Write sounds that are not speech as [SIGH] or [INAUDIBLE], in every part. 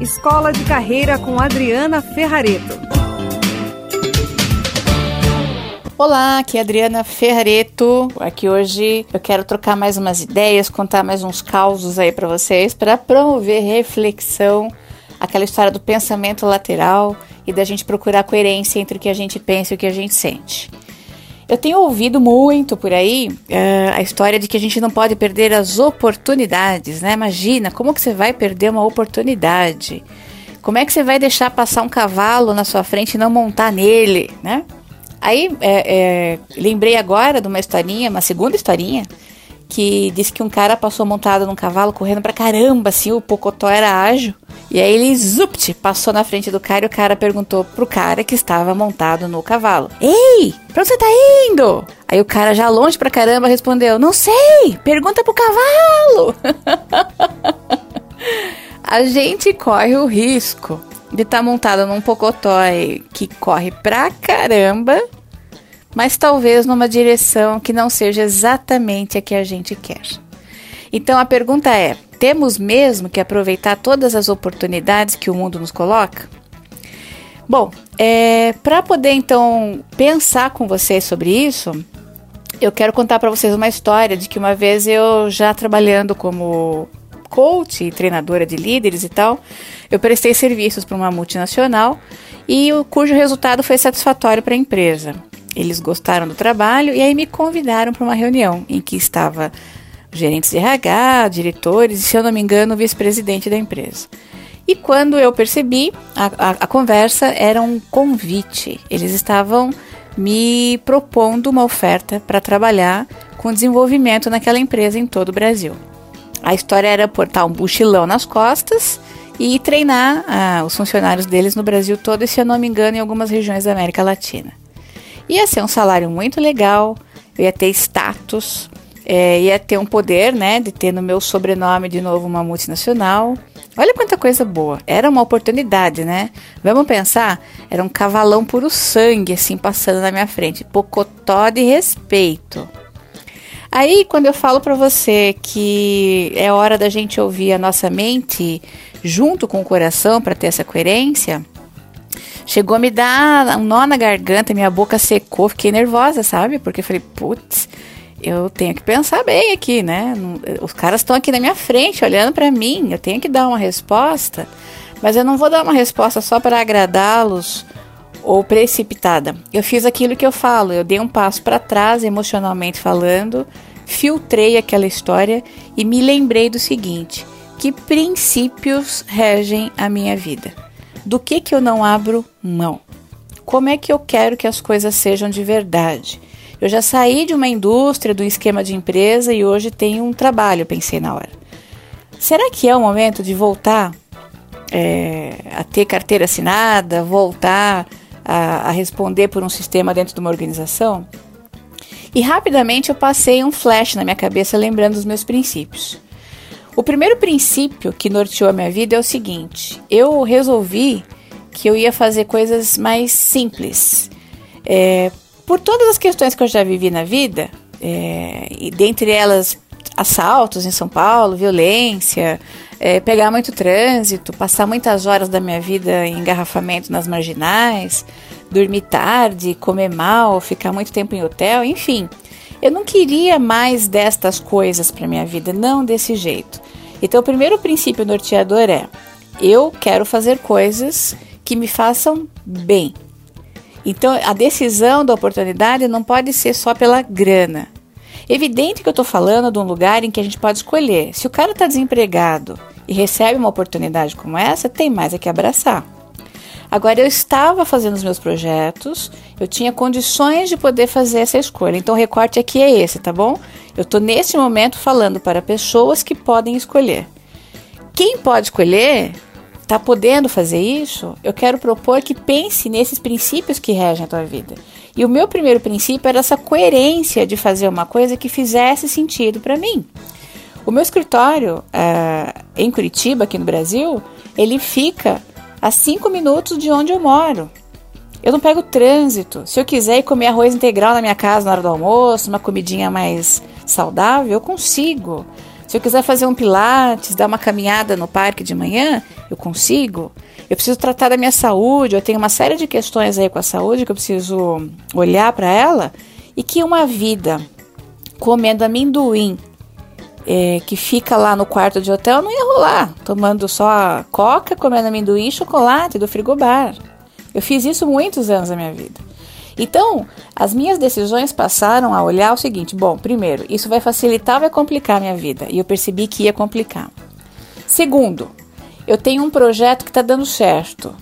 Escola de Carreira com Adriana Ferrareto. Olá, aqui é Adriana Ferrareto. Aqui hoje eu quero trocar mais umas ideias, contar mais uns causos aí para vocês para promover reflexão, aquela história do pensamento lateral e da gente procurar coerência entre o que a gente pensa e o que a gente sente. Eu tenho ouvido muito por aí uh, a história de que a gente não pode perder as oportunidades, né? Imagina, como que você vai perder uma oportunidade? Como é que você vai deixar passar um cavalo na sua frente e não montar nele, né? Aí é, é, lembrei agora de uma historinha, uma segunda historinha, que disse que um cara passou montado num cavalo correndo pra caramba, assim, o Pocotó era ágil. E aí ele, zupt, passou na frente do cara e o cara perguntou pro cara que estava montado no cavalo: Ei, pra onde você tá indo? Aí o cara, já longe pra caramba, respondeu: Não sei, pergunta pro cavalo. [LAUGHS] A gente corre o risco de estar tá montado num pocotó que corre pra caramba mas talvez numa direção que não seja exatamente a que a gente quer. Então a pergunta é: temos mesmo que aproveitar todas as oportunidades que o mundo nos coloca? Bom, é, para poder então pensar com vocês sobre isso, eu quero contar para vocês uma história de que uma vez eu já trabalhando como coach e treinadora de líderes e tal, eu prestei serviços para uma multinacional e o cujo resultado foi satisfatório para a empresa. Eles gostaram do trabalho e aí me convidaram para uma reunião em que estava gerentes de RH, diretores e, se eu não me engano, o vice-presidente da empresa. E quando eu percebi, a, a, a, conversa era um convite. Eles estavam me propondo uma oferta para trabalhar com desenvolvimento naquela empresa em todo o Brasil. A história era portar um mochilão nas costas e treinar ah, os funcionários deles no Brasil todo e, se eu não me engano, em algumas regiões da América Latina. Ia ser um salário muito legal, ia ter status, é, ia ter um poder, né, de ter no meu sobrenome de novo uma multinacional. Olha quanta coisa boa. Era uma oportunidade, né? Vamos pensar? Era um cavalão puro sangue, assim, passando na minha frente. Pocotó de respeito. Aí, quando eu falo para você que é hora da gente ouvir a nossa mente junto com o coração para ter essa coerência, Chegou a me dar um nó na garganta, minha boca secou, fiquei nervosa, sabe? Porque eu falei, putz, eu tenho que pensar bem aqui, né? Os caras estão aqui na minha frente, olhando para mim, eu tenho que dar uma resposta, mas eu não vou dar uma resposta só para agradá-los ou precipitada. Eu fiz aquilo que eu falo, eu dei um passo para trás, emocionalmente falando, filtrei aquela história e me lembrei do seguinte: que princípios regem a minha vida? Do que que eu não abro mão? Como é que eu quero que as coisas sejam de verdade? Eu já saí de uma indústria, do esquema de empresa e hoje tenho um trabalho, pensei na hora. Será que é o momento de voltar é, a ter carteira assinada, voltar a, a responder por um sistema dentro de uma organização? E rapidamente eu passei um flash na minha cabeça lembrando dos meus princípios. O primeiro princípio que norteou a minha vida é o seguinte: eu resolvi que eu ia fazer coisas mais simples. É, por todas as questões que eu já vivi na vida, é, e dentre elas assaltos em São Paulo, violência, é, pegar muito trânsito, passar muitas horas da minha vida em engarrafamento nas marginais, dormir tarde, comer mal, ficar muito tempo em hotel, enfim. Eu não queria mais destas coisas para minha vida, não desse jeito. Então, o primeiro princípio norteador é: eu quero fazer coisas que me façam bem. Então, a decisão da oportunidade não pode ser só pela grana. Evidente que eu estou falando de um lugar em que a gente pode escolher. Se o cara está desempregado e recebe uma oportunidade como essa, tem mais a que abraçar. Agora, eu estava fazendo os meus projetos, eu tinha condições de poder fazer essa escolha. Então, o recorte aqui é esse, tá bom? Eu estou nesse momento falando para pessoas que podem escolher. Quem pode escolher, está podendo fazer isso, eu quero propor que pense nesses princípios que regem a tua vida. E o meu primeiro princípio era essa coerência de fazer uma coisa que fizesse sentido para mim. O meu escritório uh, em Curitiba, aqui no Brasil, ele fica a cinco minutos de onde eu moro. Eu não pego trânsito. Se eu quiser ir comer arroz integral na minha casa na hora do almoço, uma comidinha mais saudável, eu consigo. Se eu quiser fazer um pilates, dar uma caminhada no parque de manhã, eu consigo. Eu preciso tratar da minha saúde, eu tenho uma série de questões aí com a saúde que eu preciso olhar para ela e que uma vida comendo amendoim é, que fica lá no quarto de hotel não ia rolar, tomando só coca, comendo amendoim chocolate do frigobar. Eu fiz isso muitos anos da minha vida. Então, as minhas decisões passaram a olhar o seguinte: bom, primeiro, isso vai facilitar ou vai complicar a minha vida? E eu percebi que ia complicar. Segundo, eu tenho um projeto que está dando certo.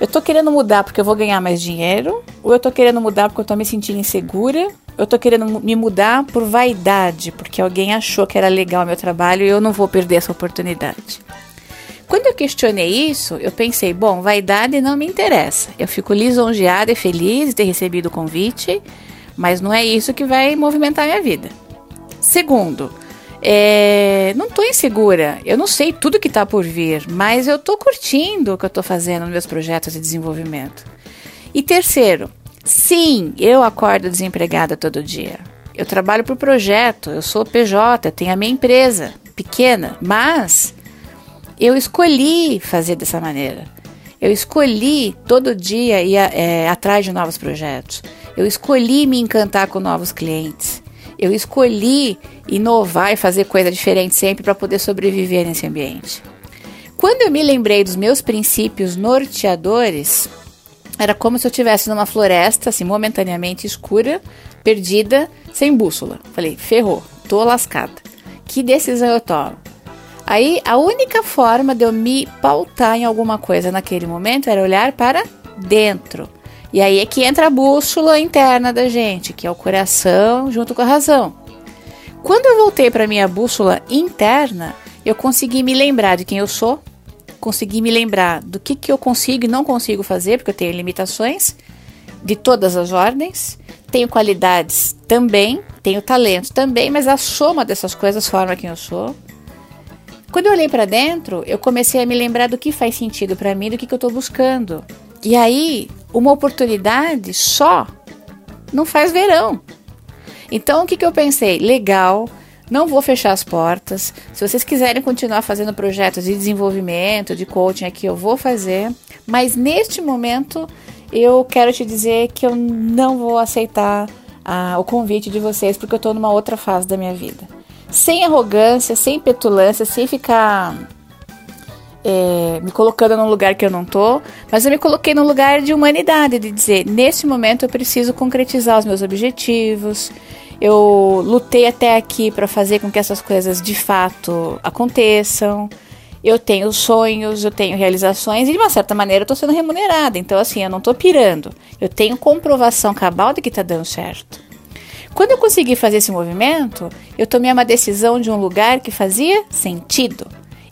Eu estou querendo mudar porque eu vou ganhar mais dinheiro, ou eu estou querendo mudar porque eu estou me sentindo insegura, eu estou querendo me mudar por vaidade, porque alguém achou que era legal o meu trabalho e eu não vou perder essa oportunidade. Quando eu questionei isso, eu pensei, bom, vaidade não me interessa. Eu fico lisonjeada e feliz de ter recebido o convite, mas não é isso que vai movimentar minha vida. Segundo, é, não estou insegura. Eu não sei tudo que está por vir, mas eu estou curtindo o que eu estou fazendo nos meus projetos de desenvolvimento. E terceiro, sim, eu acordo desempregada todo dia. Eu trabalho por projeto, eu sou PJ, eu tenho a minha empresa pequena, mas eu escolhi fazer dessa maneira. Eu escolhi todo dia ir é, atrás de novos projetos. Eu escolhi me encantar com novos clientes. Eu escolhi inovar e fazer coisa diferente sempre para poder sobreviver nesse ambiente. Quando eu me lembrei dos meus princípios norteadores, era como se eu estivesse numa floresta, assim, momentaneamente escura, perdida, sem bússola. Falei, ferrou, tô lascada. Que decisão eu tomo? Aí a única forma de eu me pautar em alguma coisa naquele momento era olhar para dentro. E aí é que entra a bússola interna da gente, que é o coração junto com a razão. Quando eu voltei para minha bússola interna, eu consegui me lembrar de quem eu sou, consegui me lembrar do que, que eu consigo e não consigo fazer, porque eu tenho limitações de todas as ordens, tenho qualidades também, tenho talentos também, mas a soma dessas coisas forma quem eu sou. Quando eu olhei para dentro, eu comecei a me lembrar do que faz sentido para mim, do que, que eu estou buscando. E aí, uma oportunidade só não faz verão. Então, o que, que eu pensei? Legal, não vou fechar as portas. Se vocês quiserem continuar fazendo projetos de desenvolvimento, de coaching aqui, eu vou fazer. Mas neste momento, eu quero te dizer que eu não vou aceitar ah, o convite de vocês, porque eu estou numa outra fase da minha vida sem arrogância, sem petulância, sem ficar é, me colocando num lugar que eu não tô, mas eu me coloquei num lugar de humanidade, de dizer, nesse momento eu preciso concretizar os meus objetivos. Eu lutei até aqui para fazer com que essas coisas de fato aconteçam. Eu tenho sonhos, eu tenho realizações e de uma certa maneira eu estou sendo remunerada. Então, assim, eu não estou pirando. Eu tenho comprovação cabal de que está dando certo. Quando eu consegui fazer esse movimento, eu tomei uma decisão de um lugar que fazia sentido.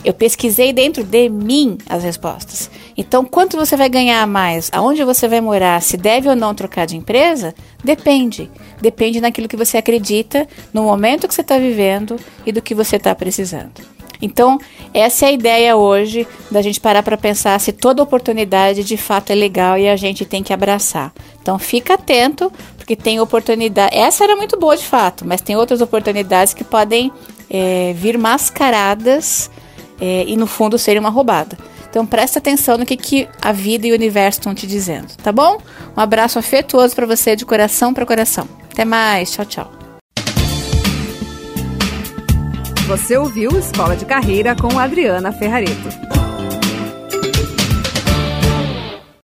Eu pesquisei dentro de mim as respostas. Então, quanto você vai ganhar mais? Aonde você vai morar? Se deve ou não trocar de empresa? Depende. Depende naquilo que você acredita, no momento que você está vivendo e do que você está precisando. Então, essa é a ideia hoje da gente parar para pensar se toda oportunidade de fato é legal e a gente tem que abraçar. Então, fica atento, porque tem oportunidade. Essa era muito boa de fato, mas tem outras oportunidades que podem é, vir mascaradas é, e no fundo serem uma roubada. Então presta atenção no que, que a vida e o universo estão te dizendo, tá bom? Um abraço afetuoso para você de coração para coração. Até mais, tchau, tchau. Você ouviu Escola de Carreira com Adriana Ferrareto.